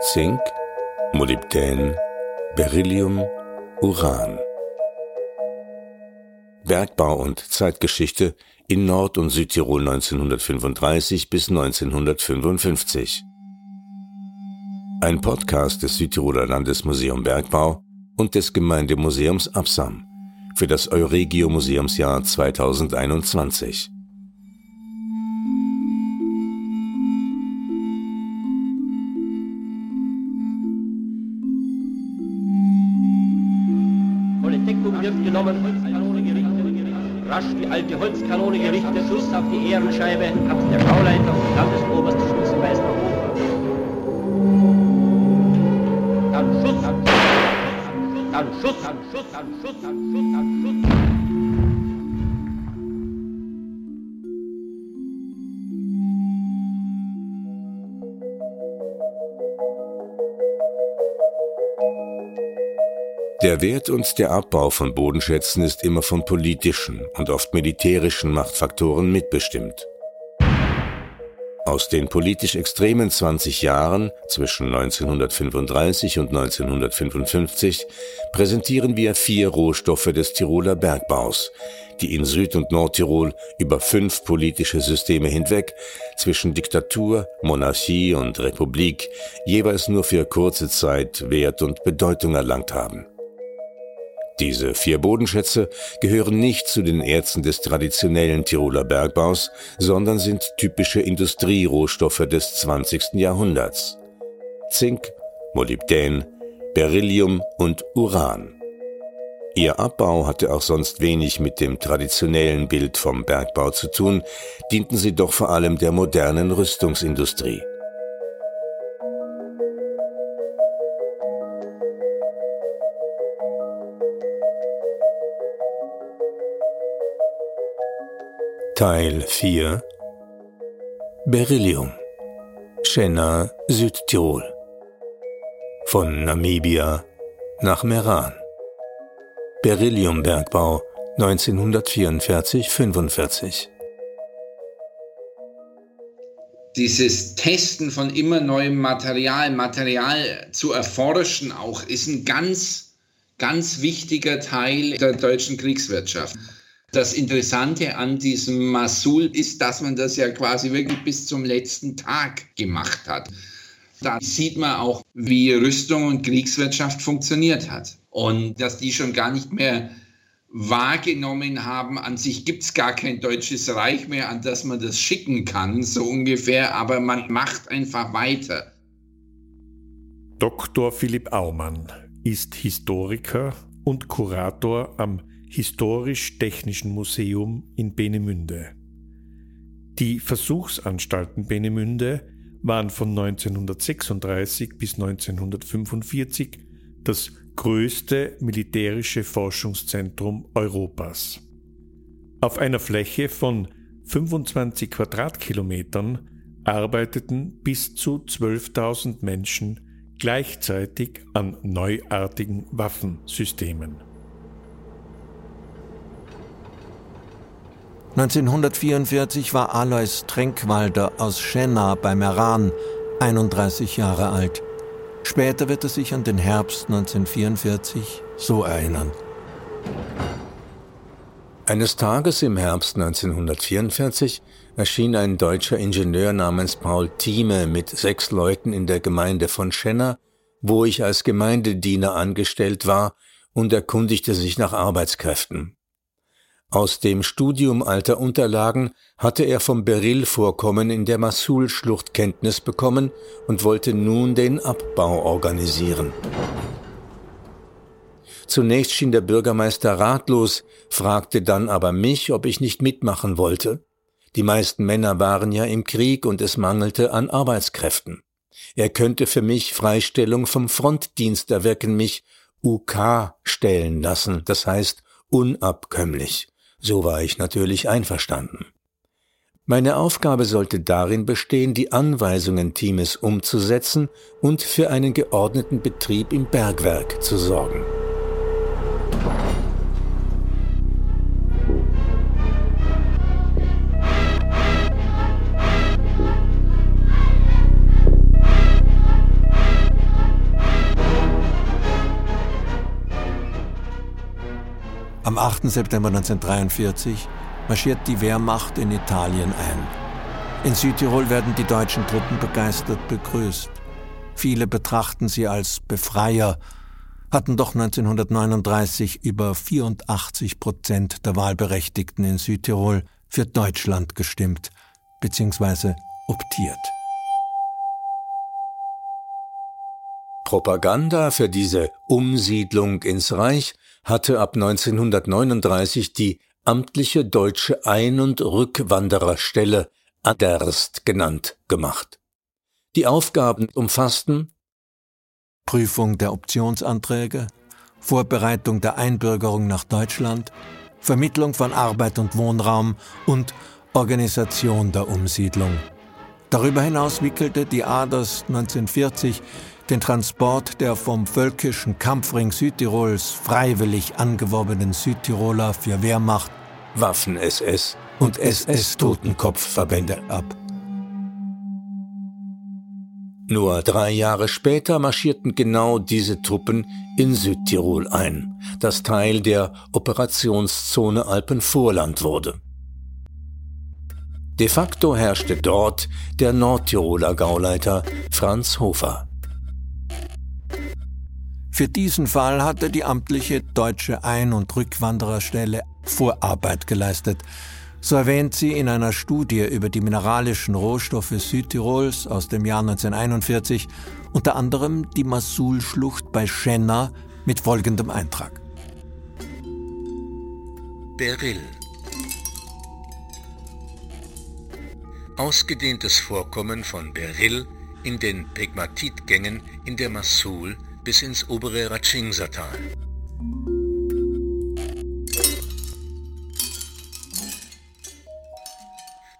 Zink, Molybdän, Beryllium, Uran. Bergbau und Zeitgeschichte in Nord- und Südtirol 1935 bis 1955. Ein Podcast des Südtiroler Landesmuseum Bergbau und des Gemeindemuseums Absam für das Euregio Museumsjahr 2021. alte Holzkanone gerichtet, Schuss auf die Ehrenscheibe, hat der Schauleiter und Landesoberst Schützenmeister Schuss, dann Schuss, dann Schuss, dann Schuss, dann Schuss, dann Schuss. Der Wert und der Abbau von Bodenschätzen ist immer von politischen und oft militärischen Machtfaktoren mitbestimmt. Aus den politisch extremen 20 Jahren zwischen 1935 und 1955 präsentieren wir vier Rohstoffe des Tiroler Bergbaus, die in Süd- und Nordtirol über fünf politische Systeme hinweg zwischen Diktatur, Monarchie und Republik jeweils nur für kurze Zeit Wert und Bedeutung erlangt haben. Diese vier Bodenschätze gehören nicht zu den Erzen des traditionellen Tiroler Bergbaus, sondern sind typische Industrierohstoffe des 20. Jahrhunderts. Zink, Molybdän, Beryllium und Uran. Ihr Abbau hatte auch sonst wenig mit dem traditionellen Bild vom Bergbau zu tun, dienten sie doch vor allem der modernen Rüstungsindustrie. Teil 4 Beryllium. Schenna, Südtirol. Von Namibia nach Meran. Berylliumbergbau 1944-45 Dieses Testen von immer neuem Material, Material zu erforschen auch, ist ein ganz, ganz wichtiger Teil der deutschen Kriegswirtschaft. Das Interessante an diesem Masul ist, dass man das ja quasi wirklich bis zum letzten Tag gemacht hat. Da sieht man auch, wie Rüstung und Kriegswirtschaft funktioniert hat. Und dass die schon gar nicht mehr wahrgenommen haben, an sich gibt es gar kein deutsches Reich mehr, an das man das schicken kann, so ungefähr, aber man macht einfach weiter. Dr. Philipp Aumann ist Historiker und Kurator am Historisch-Technischen Museum in Benemünde. Die Versuchsanstalten Benemünde waren von 1936 bis 1945 das größte militärische Forschungszentrum Europas. Auf einer Fläche von 25 Quadratkilometern arbeiteten bis zu 12.000 Menschen gleichzeitig an neuartigen Waffensystemen. 1944 war Alois Tränkwalder aus Schenna bei Meran 31 Jahre alt. Später wird er sich an den Herbst 1944 so erinnern. Eines Tages im Herbst 1944 erschien ein deutscher Ingenieur namens Paul Thieme mit sechs Leuten in der Gemeinde von Schenna, wo ich als Gemeindediener angestellt war, und erkundigte sich nach Arbeitskräften. Aus dem Studium alter Unterlagen hatte er vom Beryl-Vorkommen in der Masul-Schlucht Kenntnis bekommen und wollte nun den Abbau organisieren. Zunächst schien der Bürgermeister ratlos, fragte dann aber mich, ob ich nicht mitmachen wollte. Die meisten Männer waren ja im Krieg und es mangelte an Arbeitskräften. Er könnte für mich Freistellung vom Frontdienst erwecken, mich UK stellen lassen, das heißt unabkömmlich. So war ich natürlich einverstanden. Meine Aufgabe sollte darin bestehen, die Anweisungen Teams umzusetzen und für einen geordneten Betrieb im Bergwerk zu sorgen. Am 8. September 1943 marschiert die Wehrmacht in Italien ein. In Südtirol werden die deutschen Truppen begeistert begrüßt. Viele betrachten sie als Befreier, hatten doch 1939 über 84 Prozent der Wahlberechtigten in Südtirol für Deutschland gestimmt bzw. optiert. Propaganda für diese Umsiedlung ins Reich hatte ab 1939 die amtliche deutsche Ein- und Rückwandererstelle Aderst genannt gemacht. Die Aufgaben umfassten Prüfung der Optionsanträge, Vorbereitung der Einbürgerung nach Deutschland, Vermittlung von Arbeit und Wohnraum und Organisation der Umsiedlung. Darüber hinaus wickelte die ADERS 1940 den Transport der vom völkischen Kampfring Südtirols freiwillig angeworbenen Südtiroler für Wehrmacht, Waffen-SS und SS-Totenkopfverbände ab. Nur drei Jahre später marschierten genau diese Truppen in Südtirol ein, das Teil der Operationszone Alpenvorland wurde. De facto herrschte dort der Nordtiroler Gauleiter Franz Hofer. Für diesen Fall hatte die amtliche deutsche Ein- und Rückwandererstelle Vorarbeit geleistet. So erwähnt sie in einer Studie über die mineralischen Rohstoffe Südtirols aus dem Jahr 1941 unter anderem die Masul-Schlucht bei Schenna mit folgendem Eintrag. Beryl Ausgedehntes Vorkommen von Beryl in den Pegmatitgängen in der Masul bis ins obere Ratschingsa-Tal.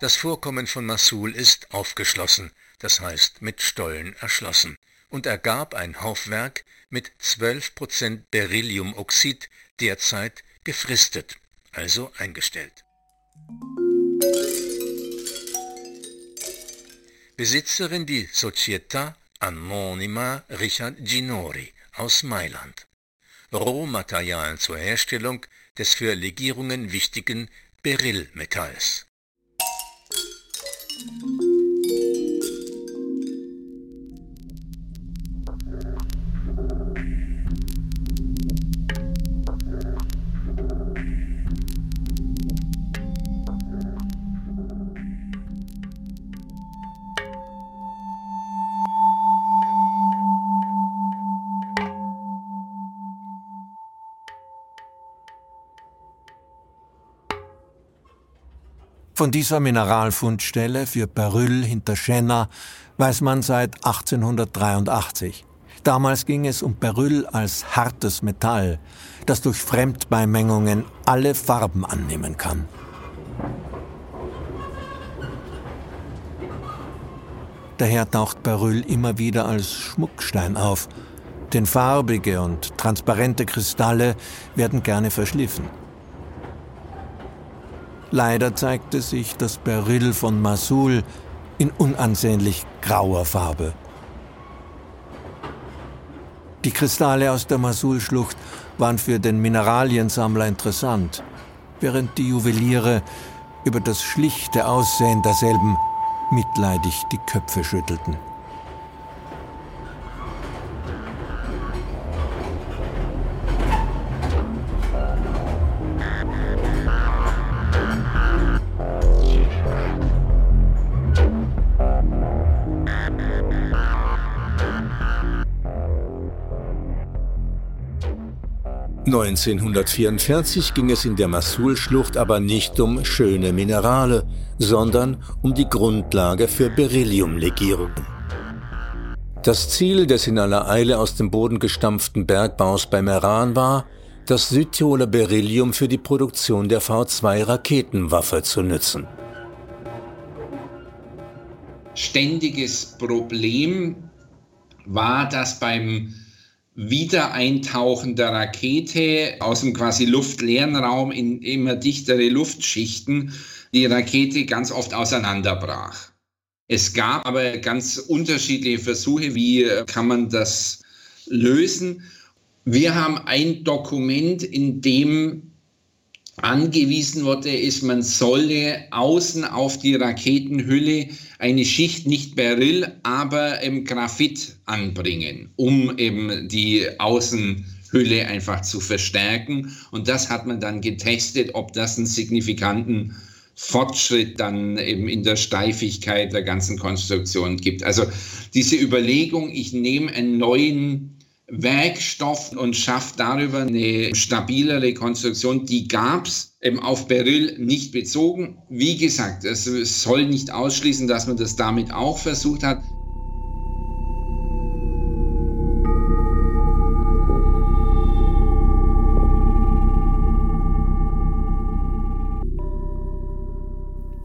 Das Vorkommen von Masul ist aufgeschlossen, das heißt mit Stollen erschlossen, und ergab ein Haufwerk mit 12% Berylliumoxid, derzeit gefristet, also eingestellt. Besitzerin die Società Anonyma Richard Ginori aus Mailand. Rohmaterial zur Herstellung des für Legierungen wichtigen Berylmetalls. Von dieser Mineralfundstelle für Beryl hinter Schenna weiß man seit 1883. Damals ging es um Beryl als hartes Metall, das durch Fremdbeimengungen alle Farben annehmen kann. Daher taucht Beryl immer wieder als Schmuckstein auf, denn farbige und transparente Kristalle werden gerne verschliffen. Leider zeigte sich das Beryl von Masul in unansehnlich grauer Farbe. Die Kristalle aus der Masul-Schlucht waren für den Mineraliensammler interessant, während die Juweliere über das schlichte Aussehen derselben mitleidig die Köpfe schüttelten. 1944 ging es in der Masul-Schlucht aber nicht um schöne Minerale, sondern um die Grundlage für Berylliumlegierungen. Das Ziel des in aller Eile aus dem Boden gestampften Bergbaus bei Meran war, das Südtiroler Beryllium für die Produktion der V2-Raketenwaffe zu nützen. ständiges Problem war, dass beim Wiedereintauchen der Rakete aus dem quasi luftleeren Raum in immer dichtere Luftschichten die Rakete ganz oft auseinanderbrach. Es gab aber ganz unterschiedliche Versuche, wie kann man das lösen. Wir haben ein Dokument, in dem angewiesen wurde, ist, man solle außen auf die Raketenhülle eine Schicht nicht Beryl, aber im Graphit anbringen, um eben die Außenhülle einfach zu verstärken. Und das hat man dann getestet, ob das einen signifikanten Fortschritt dann eben in der Steifigkeit der ganzen Konstruktion gibt. Also diese Überlegung, ich nehme einen neuen Werkstoff und schafft darüber eine stabilere Konstruktion. Die gab es eben auf Beryl nicht bezogen. Wie gesagt, es soll nicht ausschließen, dass man das damit auch versucht hat.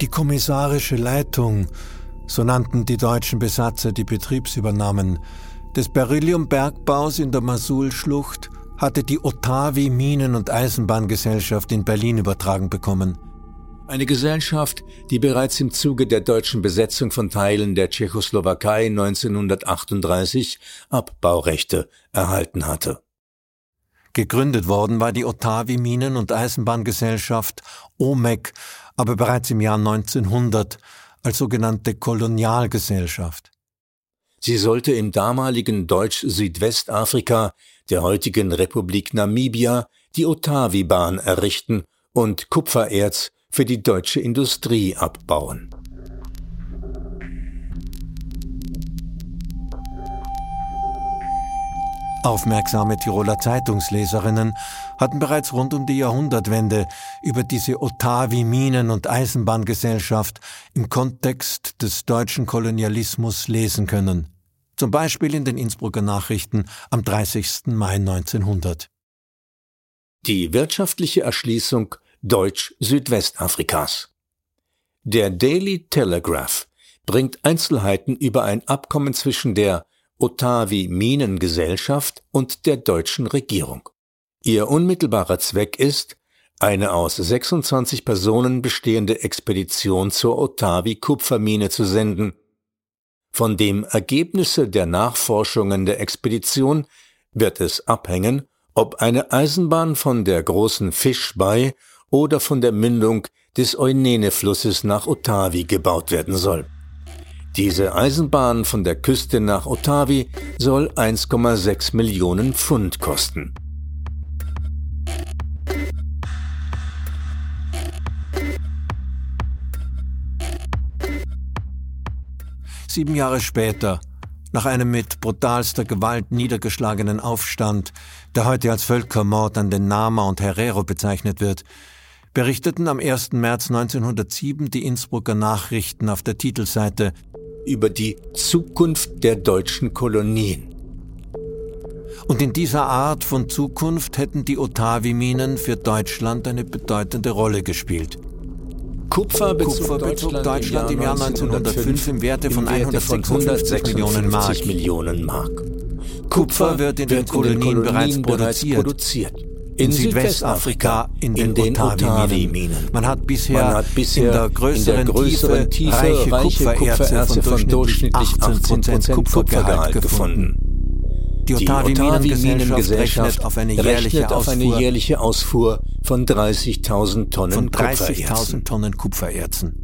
Die kommissarische Leitung, so nannten die deutschen Besatzer die Betriebsübernahmen, des Berylliumbergbaus in der Masul-Schlucht hatte die Otavi Minen- und Eisenbahngesellschaft in Berlin übertragen bekommen. Eine Gesellschaft, die bereits im Zuge der deutschen Besetzung von Teilen der Tschechoslowakei 1938 Abbaurechte erhalten hatte. Gegründet worden war die Otavi Minen- und Eisenbahngesellschaft OMEC aber bereits im Jahr 1900 als sogenannte Kolonialgesellschaft. Sie sollte im damaligen Deutsch-Südwestafrika, der heutigen Republik Namibia, die Otavi-Bahn errichten und Kupfererz für die deutsche Industrie abbauen. Aufmerksame Tiroler Zeitungsleserinnen hatten bereits rund um die Jahrhundertwende über diese Otavi-Minen- und Eisenbahngesellschaft im Kontext des deutschen Kolonialismus lesen können. Zum Beispiel in den Innsbrucker Nachrichten am 30. Mai 1900. Die wirtschaftliche Erschließung Deutsch-Südwestafrikas. Der Daily Telegraph bringt Einzelheiten über ein Abkommen zwischen der Otavi Minengesellschaft und der deutschen Regierung. Ihr unmittelbarer Zweck ist, eine aus 26 Personen bestehende Expedition zur Otavi Kupfermine zu senden. Von dem Ergebnisse der Nachforschungen der Expedition wird es abhängen, ob eine Eisenbahn von der großen Fischbei oder von der Mündung des Eunene-Flusses nach Otavi gebaut werden soll. Diese Eisenbahn von der Küste nach Otavi soll 1,6 Millionen Pfund kosten. Sieben Jahre später, nach einem mit brutalster Gewalt niedergeschlagenen Aufstand, der heute als Völkermord an den Nama und Herero bezeichnet wird, berichteten am 1. März 1907 die Innsbrucker Nachrichten auf der Titelseite über die Zukunft der deutschen Kolonien. Und in dieser Art von Zukunft hätten die Otavi-Minen für Deutschland eine bedeutende Rolle gespielt. Kupfer bezog, Kupfer bezog Deutschland, Deutschland, im Jahr 1905 im Werte von 156 Millionen Mark. Millionen Mark. Kupfer wird in den Kolonien, bereits produziert. In, in Südwestafrika in den, in den Otavi-Minen. Man hat bisher, Man hat bisher in der größeren, in der größeren Tiefe, Tiefe reiche Kupfererze von durchschnittlich 18% Kupfergehalt gefunden. Die Otavi-Minengesellschaft rechnet auf eine jährliche, auf eine jährliche Ausfuhr von 30.000 Tonnen, von 30 Tonnen Kupfererzen.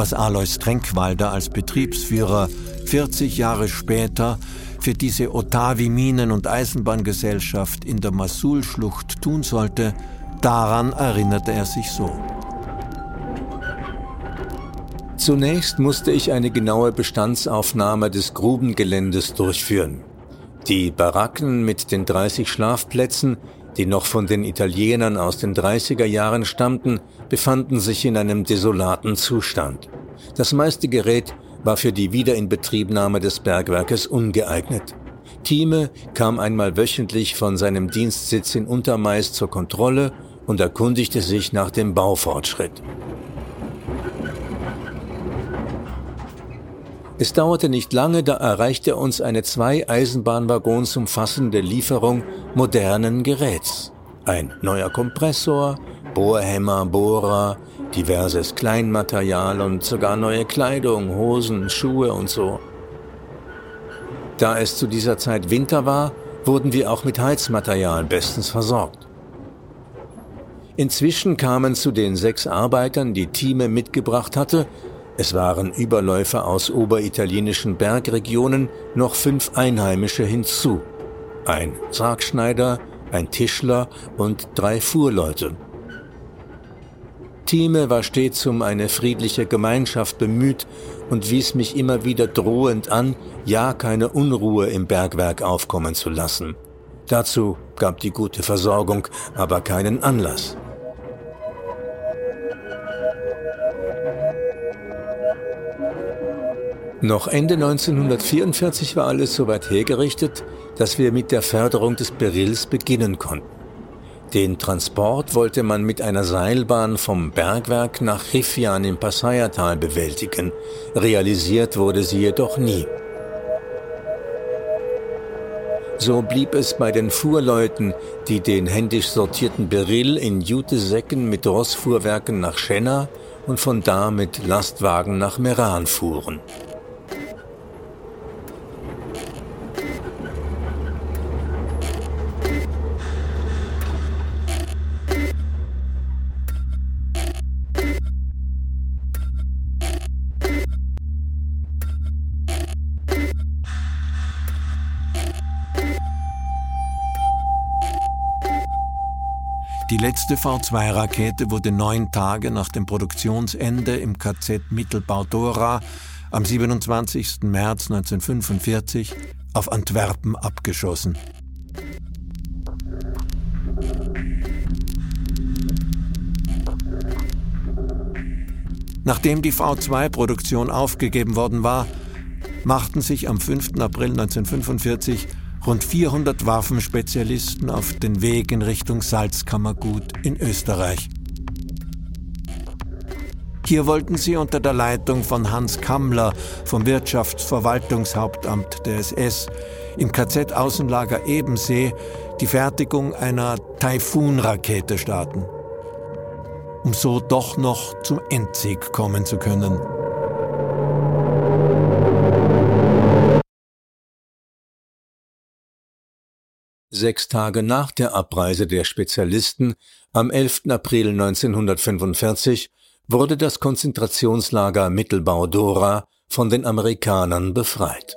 was Alois Trenkwalder als Betriebsführer 40 Jahre später für diese Otavi Minen- und Eisenbahngesellschaft in der Masul-Schlucht tun sollte, daran erinnerte er sich so. Zunächst musste ich eine genaue Bestandsaufnahme des Grubengeländes durchführen. Die Baracken mit den 30 Schlafplätzen, die noch von den Italienern aus den 30er Jahren stammten, befanden sich in einem desolaten Zustand. Das meiste Gerät war für die Wiederinbetriebnahme des Bergwerkes ungeeignet. Thieme kam einmal wöchentlich von seinem Dienstsitz in Untermeis zur Kontrolle und erkundigte sich nach dem Baufortschritt. Es dauerte nicht lange, da erreichte uns eine zwei Eisenbahnwaggons umfassende Lieferung modernen Geräts. Ein neuer Kompressor, Bohrhämmer, Bohrer, diverses Kleinmaterial und sogar neue Kleidung, Hosen, Schuhe und so. Da es zu dieser Zeit Winter war, wurden wir auch mit Heizmaterial bestens versorgt. Inzwischen kamen zu den sechs Arbeitern, die Thieme mitgebracht hatte, es waren Überläufer aus oberitalienischen Bergregionen, noch fünf Einheimische hinzu. Ein Sargschneider, ein Tischler und drei Fuhrleute. Thieme war stets um eine friedliche Gemeinschaft bemüht und wies mich immer wieder drohend an, ja keine Unruhe im Bergwerk aufkommen zu lassen. Dazu gab die gute Versorgung aber keinen Anlass. Noch Ende 1944 war alles so weit hergerichtet, dass wir mit der Förderung des Berills beginnen konnten. Den Transport wollte man mit einer Seilbahn vom Bergwerk nach Rifian im Passaiertal bewältigen. Realisiert wurde sie jedoch nie. So blieb es bei den Fuhrleuten, die den händisch sortierten Berill in Jutesäcken mit Rossfuhrwerken nach Schenna und von da mit Lastwagen nach Meran fuhren. Letzte V2-Rakete wurde neun Tage nach dem Produktionsende im KZ Mittelbau-Dora am 27. März 1945 auf Antwerpen abgeschossen. Nachdem die V2-Produktion aufgegeben worden war, machten sich am 5. April 1945 rund 400 Waffenspezialisten auf den Weg in Richtung Salzkammergut in Österreich. Hier wollten sie unter der Leitung von Hans Kammler vom Wirtschaftsverwaltungshauptamt der SS im KZ Außenlager Ebensee die Fertigung einer Taifun-Rakete starten, um so doch noch zum Endsieg kommen zu können. Sechs Tage nach der Abreise der Spezialisten, am 11. April 1945, wurde das Konzentrationslager Mittelbau-Dora von den Amerikanern befreit.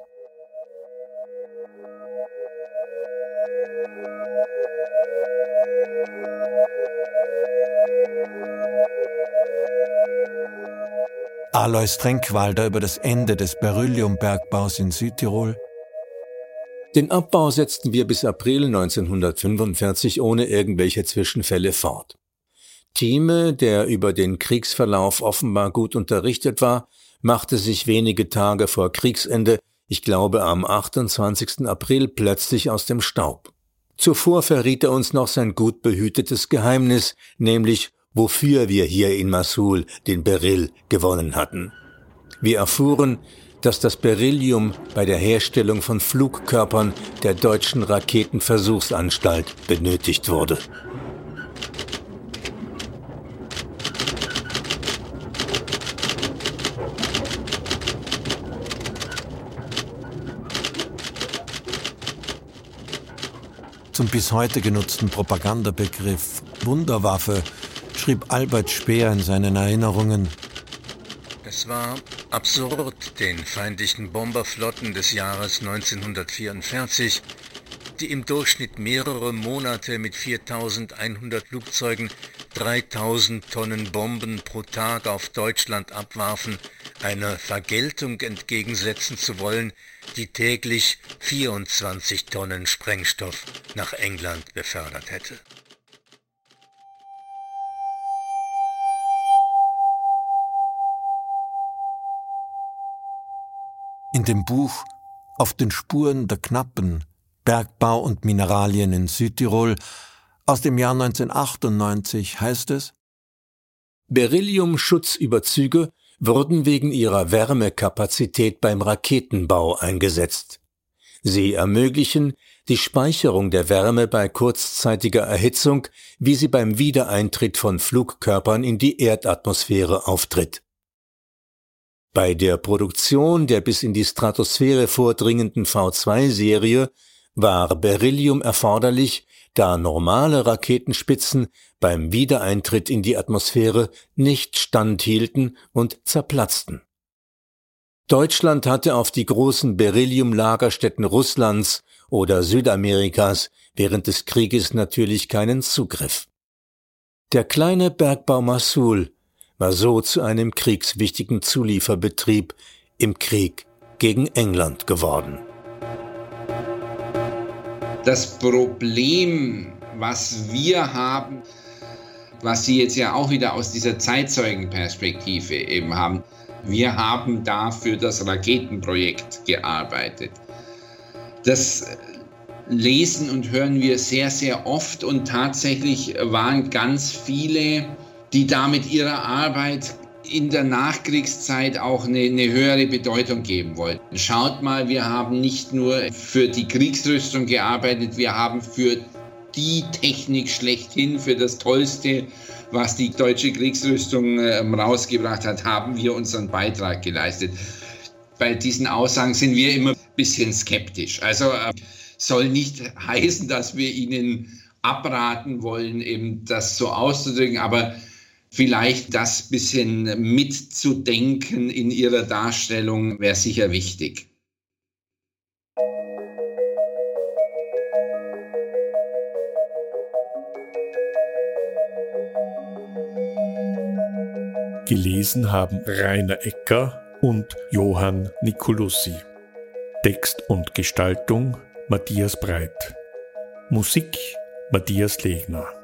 Alois Trenkwalder über das Ende des Berylliumbergbaus in Südtirol den Abbau setzten wir bis April 1945 ohne irgendwelche Zwischenfälle fort. Thieme, der über den Kriegsverlauf offenbar gut unterrichtet war, machte sich wenige Tage vor Kriegsende, ich glaube am 28. April, plötzlich aus dem Staub. Zuvor verriet er uns noch sein gut behütetes Geheimnis, nämlich wofür wir hier in Massul den Beryl gewonnen hatten. Wir erfuhren, dass das Beryllium bei der Herstellung von Flugkörpern der deutschen Raketenversuchsanstalt benötigt wurde. Zum bis heute genutzten Propagandabegriff Wunderwaffe schrieb Albert Speer in seinen Erinnerungen. Es war absurd, den feindlichen Bomberflotten des Jahres 1944, die im Durchschnitt mehrere Monate mit 4100 Flugzeugen 3000 Tonnen Bomben pro Tag auf Deutschland abwarfen, eine Vergeltung entgegensetzen zu wollen, die täglich 24 Tonnen Sprengstoff nach England befördert hätte. In dem Buch Auf den Spuren der Knappen Bergbau und Mineralien in Südtirol aus dem Jahr 1998 heißt es Beryllium-Schutzüberzüge wurden wegen ihrer Wärmekapazität beim Raketenbau eingesetzt. Sie ermöglichen die Speicherung der Wärme bei kurzzeitiger Erhitzung, wie sie beim Wiedereintritt von Flugkörpern in die Erdatmosphäre auftritt. Bei der Produktion der bis in die Stratosphäre vordringenden V2-Serie war Beryllium erforderlich, da normale Raketenspitzen beim Wiedereintritt in die Atmosphäre nicht standhielten und zerplatzten. Deutschland hatte auf die großen Beryllium-Lagerstätten Russlands oder Südamerikas während des Krieges natürlich keinen Zugriff. Der kleine Bergbau Massul war so zu einem kriegswichtigen Zulieferbetrieb im Krieg gegen England geworden. Das Problem, was wir haben, was Sie jetzt ja auch wieder aus dieser Zeitzeugenperspektive eben haben, wir haben da für das Raketenprojekt gearbeitet. Das lesen und hören wir sehr, sehr oft und tatsächlich waren ganz viele, die damit ihrer Arbeit in der Nachkriegszeit auch eine, eine, höhere Bedeutung geben wollten. Schaut mal, wir haben nicht nur für die Kriegsrüstung gearbeitet, wir haben für die Technik schlechthin, für das Tollste, was die deutsche Kriegsrüstung äh, rausgebracht hat, haben wir unseren Beitrag geleistet. Bei diesen Aussagen sind wir immer ein bisschen skeptisch. Also äh, soll nicht heißen, dass wir Ihnen abraten wollen, eben das so auszudrücken, aber vielleicht das bisschen mitzudenken in Ihrer Darstellung wäre sicher wichtig. Gelesen haben Rainer Ecker und Johann Nicolussi. Text und Gestaltung Matthias Breit. Musik Matthias Legner.